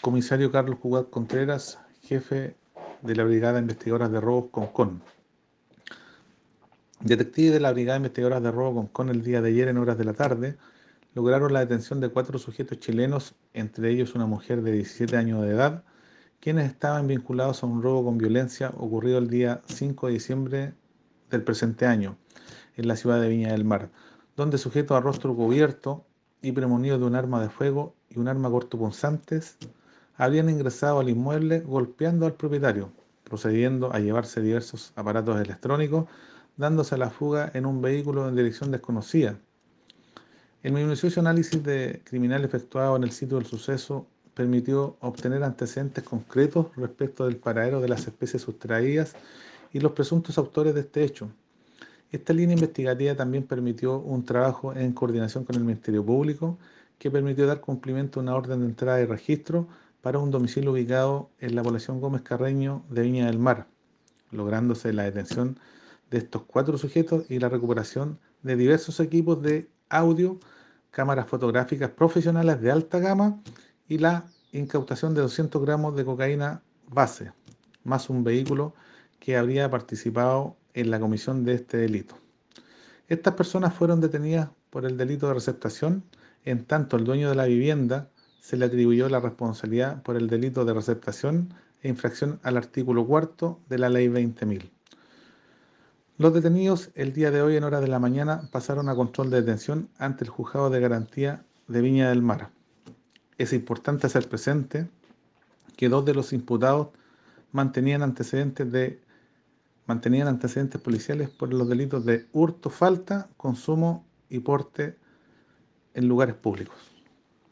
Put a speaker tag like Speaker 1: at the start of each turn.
Speaker 1: Comisario Carlos Cugat Contreras, jefe de la Brigada Investigadoras de Robos Concon. Detectives de la Brigada Investigadoras de Robo Concon el día de ayer en horas de la tarde lograron la detención de cuatro sujetos chilenos, entre ellos una mujer de 17 años de edad, quienes estaban vinculados a un robo con violencia ocurrido el día 5 de diciembre del presente año en la ciudad de Viña del Mar, donde sujetos a rostro cubierto y premonidos de un arma de fuego y un arma cortopunzantes habían ingresado al inmueble golpeando al propietario, procediendo a llevarse diversos aparatos electrónicos, dándose a la fuga en un vehículo en dirección desconocida. El minucioso análisis de criminal efectuado en el sitio del suceso permitió obtener antecedentes concretos respecto del paradero de las especies sustraídas y los presuntos autores de este hecho. Esta línea investigativa también permitió un trabajo en coordinación con el Ministerio Público que permitió dar cumplimiento a una orden de entrada y registro para un domicilio ubicado en la población Gómez Carreño de Viña del Mar, lográndose la detención de estos cuatro sujetos y la recuperación de diversos equipos de audio, cámaras fotográficas profesionales de alta gama y la incautación de 200 gramos de cocaína base, más un vehículo que habría participado en la comisión de este delito. Estas personas fueron detenidas por el delito de receptación, en tanto el dueño de la vivienda se le atribuyó la responsabilidad por el delito de receptación e infracción al artículo cuarto de la ley 20.000. Los detenidos el día de hoy en horas de la mañana pasaron a control de detención ante el juzgado de garantía de Viña del Mar. Es importante hacer presente que dos de los imputados mantenían antecedentes de mantenían antecedentes policiales por los delitos de hurto, falta, consumo y porte en lugares públicos.